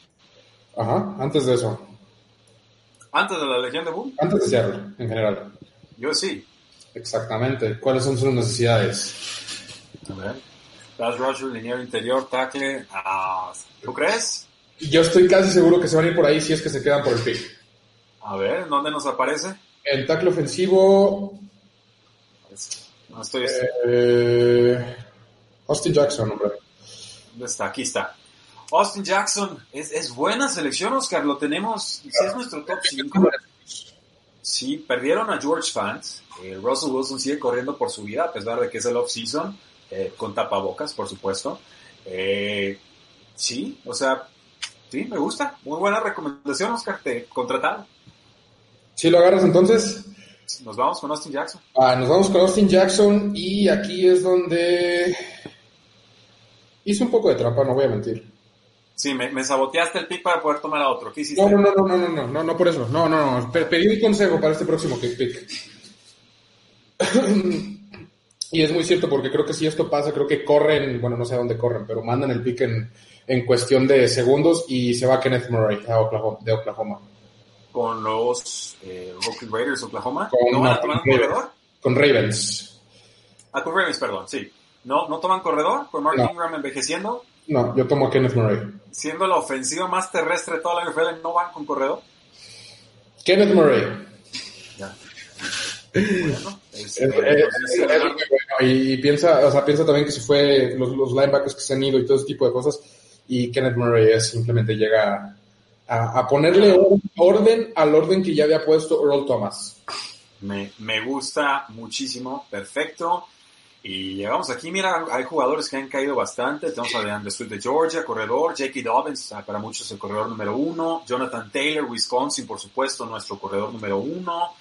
Ajá, antes de eso, Antes de la Legión de Boom, antes de Seattle, en general. yo sí. Exactamente. ¿Cuáles son sus necesidades? A ver. Pass rusher, liniero interior, tackle. Ah, ¿Tú crees? Yo estoy casi seguro que se van a ir por ahí si es que se quedan por el pick. A ver, ¿en dónde nos aparece? El tackle ofensivo, No estoy... eh, Austin Jackson, hombre. ¿Dónde está? Aquí está. Austin Jackson. Es, es buena selección, Oscar. Lo tenemos. Si es nuestro top 5. Sí, perdieron a George Fant. Eh, Russell Wilson sigue corriendo por su vida, a pesar de que es el off-season, eh, con tapabocas, por supuesto. Eh, sí, o sea, sí, me gusta. Muy buena recomendación, Oscar, te contratado. ¿Sí lo agarras entonces? Nos vamos con Austin Jackson. Ah, nos vamos con Austin Jackson y aquí es donde hice un poco de trampa, no voy a mentir. Sí, me, saboteaste el pick para poder tomar a otro. ¿Qué hiciste? No, no, no, no, no, no, no, no por eso. No, no, no. Pedí un consejo para este próximo pick y es muy cierto porque creo que si esto pasa, creo que corren, bueno, no sé a dónde corren, pero mandan el pick en, en cuestión de segundos y se va Kenneth Murray a Oklahoma, de Oklahoma. Con los eh, Oakland Raiders de Oklahoma. Con ¿No van a tomar un corredor? Con Ravens. Ah, con Ravens, perdón, sí. ¿No, no toman corredor? Con Mark No. Ingram envejeciendo. No, yo tomo a Kenneth Murray. Siendo la ofensiva más terrestre de toda la NFL, ¿no van con corredor? Kenneth Murray. Ya. Bueno, es- Es- bueno. y, piensa, o sea, piensa también que se fue los, los linebackers que se han ido y todo ese tipo de cosas. Y Kenneth Murray es, simplemente llega a, a ponerle or- orden al orden que ya había puesto Earl Thomas. Me, me gusta muchísimo, perfecto. Y llegamos aquí, mira, hay jugadores que han caído bastante. Tenemos a DeAndre Swift de Georgia, corredor, J.K. Dobbins, ah, para muchos el corredor número uno, Jonathan Taylor, Wisconsin, por supuesto, nuestro corredor número uno,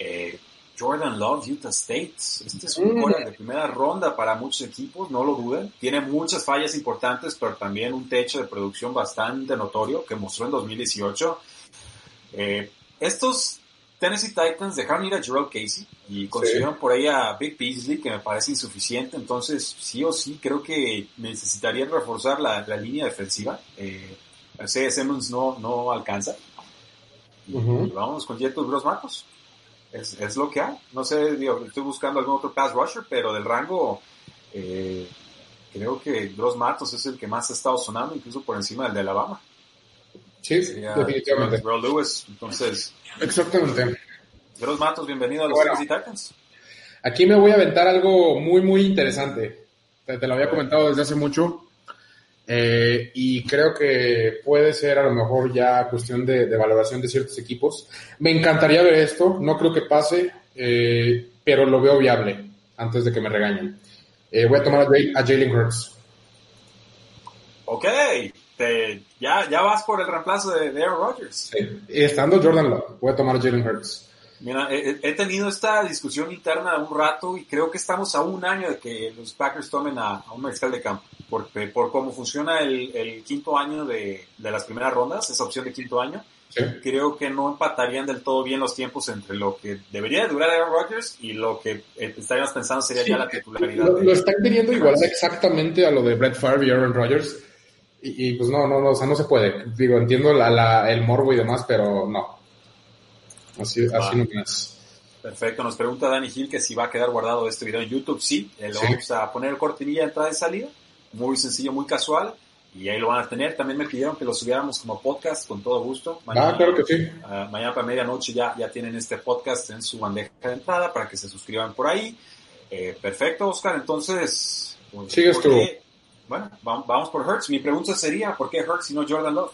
Eh, Jordan Love, Utah State. Este es un corredor de primera ronda para muchos equipos, no lo duden. Tiene muchas fallas importantes, pero también un techo de producción bastante notorio que mostró en 2018. Eh, estos Tennessee Titans dejaron ir a Gerald Casey y consiguieron por ahí a Big Beasley, que me parece insuficiente. Entonces, sí o sí, creo que necesitarían reforzar la, la línea defensiva. Eh, C. Simmons no, no alcanza. Y vamos con Jetos Gross Marcos. Es, es lo que hay. No sé, digo, estoy buscando algún otro pass rusher, pero del rango, eh, creo que Gross Matos es el que más ha estado sonando, incluso por encima del de Alabama. Sí, Sería definitivamente. Lewis. Entonces, Exactamente. Gross Matos, bienvenido a los Bueno. Tennessee Titans. Aquí me voy a aventar algo muy, muy interesante. Te, te lo había comentado desde hace mucho. Eh, y creo que puede ser a lo mejor ya cuestión de, de valoración de ciertos equipos. Me encantaría ver esto, no creo que pase, eh, pero lo veo viable antes de que me regañen. Eh, voy a tomar a, Jalen Hurts. Ok, te- ya, ya vas por el reemplazo de, de Aaron Rodgers. Estando Jordan Love, voy a tomar a Jalen Hurts. Mira, he, he tenido esta discusión interna un rato y creo que estamos a un año de que los Packers tomen a, a un mariscal de campo. Por, por cómo funciona el, el quinto año de, de las primeras rondas, esa opción de quinto año, Sí. creo que no empatarían del todo bien los tiempos entre lo que debería de durar Aaron Rodgers y lo que eh, estaríamos pensando sería ya la titularidad. Lo, de- lo están queriendo igualar exactamente a lo de Brett Favre y Aaron Rodgers. Y, y, pues no, no, no, o sea, no se puede. Digo, entiendo la, la- el morbo y demás, pero no. Así, no. Perfecto, nos pregunta Dani Gil que si va a quedar guardado este video en YouTube. Sí, eh, lo Sí. vamos a poner cortinilla de entrada y salida. Muy sencillo, muy casual. Y ahí lo van a tener. También me pidieron que lo subiéramos como podcast con todo gusto. Ah, claro que sí. ah, mañana para medianoche ya, ya tienen este podcast en su bandeja de entrada para que se suscriban por ahí. Eh, perfecto, Oscar. Entonces, pues, Sigues ¿por tú. Bueno, vamos, vamos por Hertz. Mi pregunta sería, ¿por qué Hertz y no Jordan Love?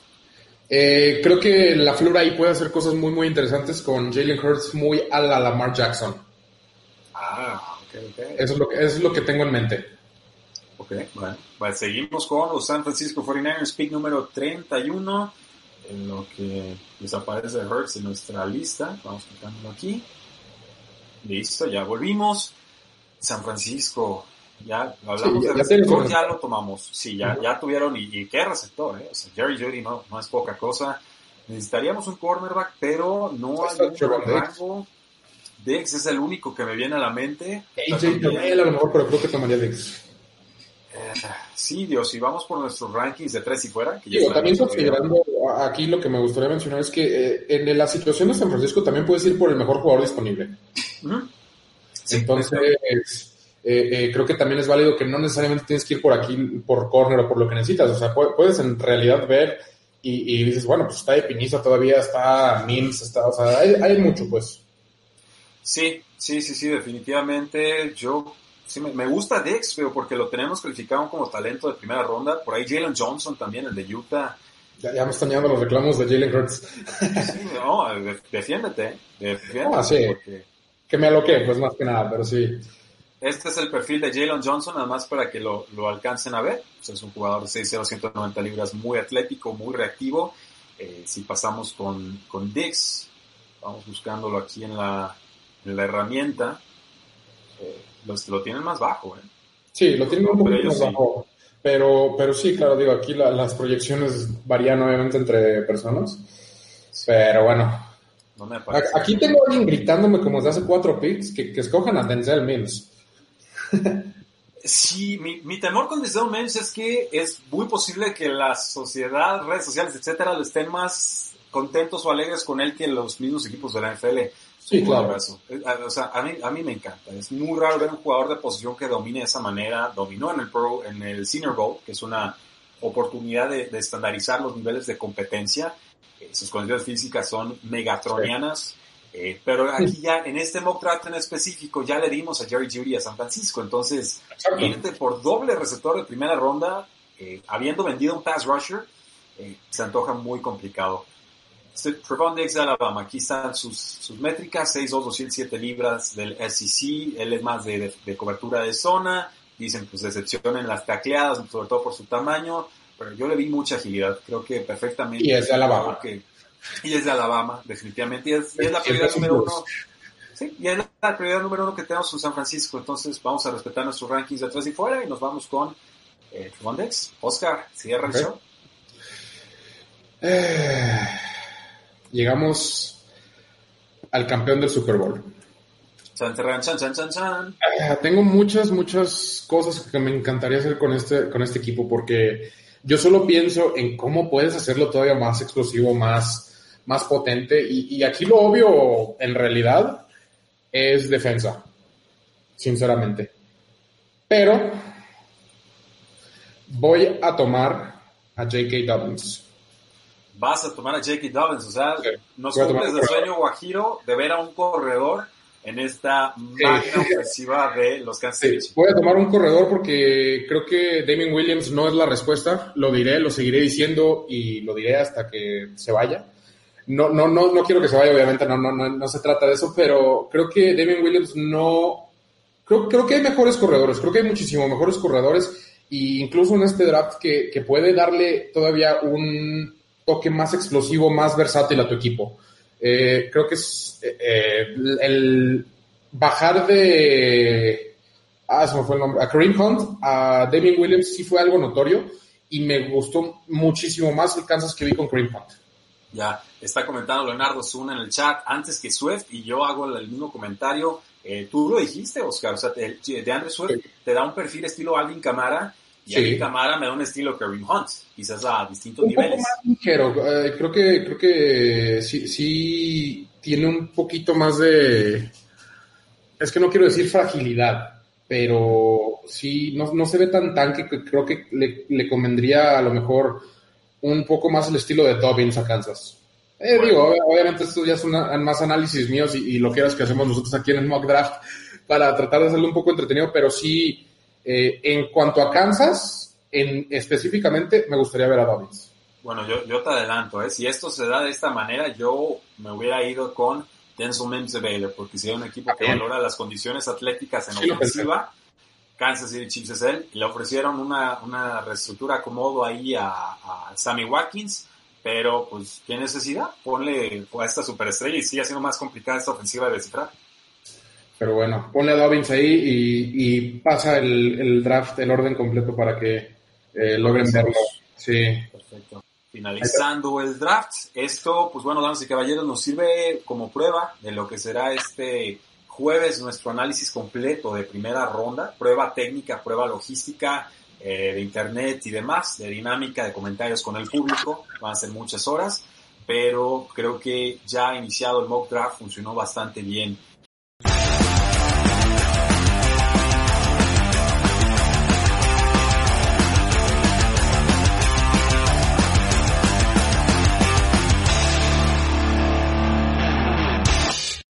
Eh, creo que la flor ahí puede hacer cosas muy, muy interesantes con Jalen Hurts muy a la Lamar Jackson. Ah, ok, ok. Eso es lo que, eso es lo que tengo en mente. Ok, bueno. Pues seguimos con los San Francisco 49ers, pick número 31, en lo que les aparece Hertz en nuestra lista. Vamos quitándolo aquí. Listo, ya volvimos. San Francisco, ya hablamos Sí, ya- de receptor, ya lo tomamos. Sí, ya, ya tuvieron, y, y qué receptor, ¿eh? O sea, Jerry Judy no, no es poca cosa. Necesitaríamos un cornerback, pero no hay Está un rango. Diggs es el único que me viene a la mente. AJ Terrell a lo mejor, pero creo que tomaría Diggs. Eh, Sí, Dios, si vamos por nuestros rankings de tres y fuera, que Digo, también considerando aquí lo que me gustaría mencionar es que eh, en la situación de San Francisco también puedes ir por el mejor jugador disponible. Sí, Entonces, eh, eh, creo que también es válido que no necesariamente tienes que ir por aquí, por corner o por lo que necesitas. O sea, pu- puedes en realidad ver y, y dices, bueno, pues está de Piniza todavía, está Mims, está, o sea, hay, hay mucho, pues. Sí, sí, sí, sí, definitivamente. Yo sí me, me gusta Dex, pero porque lo tenemos calificado como talento de primera ronda. Por ahí Jalen Johnson también, el de Utah. Ya, me están llegando los reclamos de Jalen Hurts. Sí, no, defiéndete. defiéndete ah, sí. Que me aloqué, pues más que nada, pero sí. Este es el perfil de Jalen Johnson, nada más para que lo, lo alcancen a ver. Pues es un jugador de 6'0", 190 libras, muy atlético, muy reactivo. Eh, si pasamos con, con Dix, vamos buscándolo aquí en la, en la herramienta, eh, los, lo tienen más bajo. ¿eh? Sí, lo tienen un poquito más bajo. Pero, pero sí, claro, digo, aquí las proyecciones varían obviamente entre personas. Pero bueno. aquí tengo a alguien gritándome como desde hace cuatro picks que, que escojan a Denzel Mills. Sí, mi, mi, temor con Denzel Mills es que es muy posible que la sociedad, redes sociales, etcétera, estén más contentos o alegres con él que los mismos equipos de la NFL. Sí, claro. Eh, o sea, a mí, a mí me encanta. Es muy raro ver un jugador de posición que domine de esa manera. Dominó en el Pro, en el Senior Bowl, que es una oportunidad de, estandarizar los niveles de competencia. Eh, sus condiciones físicas son megatronianas. Eh, pero aquí ya, en este mock draft en específico, ya le dimos a Jerry Judy a San Francisco. Entonces, irte por doble receptor de primera ronda, habiendo vendido un pass rusher, se antoja muy complicado. Trevon Diggs de Alabama, aquí están sus, sus métricas, 6'2", 207 libras del SEC, él es más de, de, cobertura de zona, dicen pues decepción en las tacleadas, sobre todo por su tamaño, pero yo le vi mucha agilidad, creo que perfectamente. Y es de Alabama. Y es de Alabama, definitivamente, y es, la prioridad número uno. Sí, y es la prioridad número uno que tenemos en San Francisco, entonces vamos a respetar nuestros rankings de atrás y fuera y nos vamos con eh, Diggs. Oscar, cierra el show. Eh llegamos al campeón del Super Bowl. Ah, tengo muchas, muchas cosas que me encantaría hacer con este, con este equipo porque yo solo pienso en cómo puedes hacerlo todavía más explosivo, más, más potente. Y, y aquí lo obvio, en realidad, es defensa, sinceramente. Pero voy a tomar a J.K. Dobbins vas a tomar a J.K. Dobbins. O sea, nos cumples el sueño guajiro de ver a un corredor en esta magna ofensiva de los Kansas City. voy a tomar un corredor porque creo que Damien Williams no es la respuesta. Lo diré, lo seguiré diciendo y lo diré hasta que se vaya. No, no, no, no quiero que se vaya, obviamente, no, no, no, no se trata de eso, pero creo que Damien Williams no. Creo, creo que hay mejores corredores, creo que hay muchísimo mejores corredores, e incluso en este draft que, que puede darle todavía un, toque más explosivo, más versátil a tu equipo. Eh, creo que es eh, el bajar de ah, se me fue el nombre, a Kareem Hunt, a Damien Williams sí fue algo notorio y me gustó muchísimo más el Kansas que vi con Kareem Hunt. Ya, está comentando Leonardo Zuna en el chat antes que Swift y yo hago el mismo comentario. Eh, tú lo dijiste, Oscar, o sea, de Andrew Swift te da un perfil estilo Alvin Camara y sí. Camara me da un estilo Kareem Hunt, quizás a distintos niveles. Eh, creo que, creo que sí, sí tiene un poquito más de, es que no quiero decir fragilidad, pero sí, no, no se ve tan tanque que creo que le, le, convendría a lo mejor un poco más el estilo de Dobbins a Kansas. Eh, Digo, obviamente esto ya son más análisis míos y, y lo que es que hacemos nosotros aquí en el mock draft para tratar de hacerlo un poco entretenido, pero sí eh, en cuanto a Kansas, en, específicamente, me gustaría ver a Dobbins. Bueno, yo, yo te adelanto, ¿eh? si esto se da de esta manera, yo me hubiera ido con Denzel Mims de Baylor, porque si hay un equipo que valora las condiciones atléticas en ofensiva, Kansas City Chiefs es él, le ofrecieron una, una reestructura acomodo ahí a, a, Sammy Watkins, pero pues, ¿qué necesidad? Ponle a esta superestrella y sigue haciendo más complicada esta ofensiva de descifrar. Pero bueno, ponle a Dobbins ahí y, pasa el, draft, el orden completo para que eh, logren verlo. Sí. Perfecto. Finalizando el draft, esto, pues bueno, damas y caballeros, nos sirve como prueba de lo que será este jueves nuestro análisis completo de primera ronda, prueba técnica, prueba logística, eh, de internet y demás, de dinámica, de comentarios con el público, van a ser muchas horas, pero creo que ya iniciado el mock draft funcionó bastante bien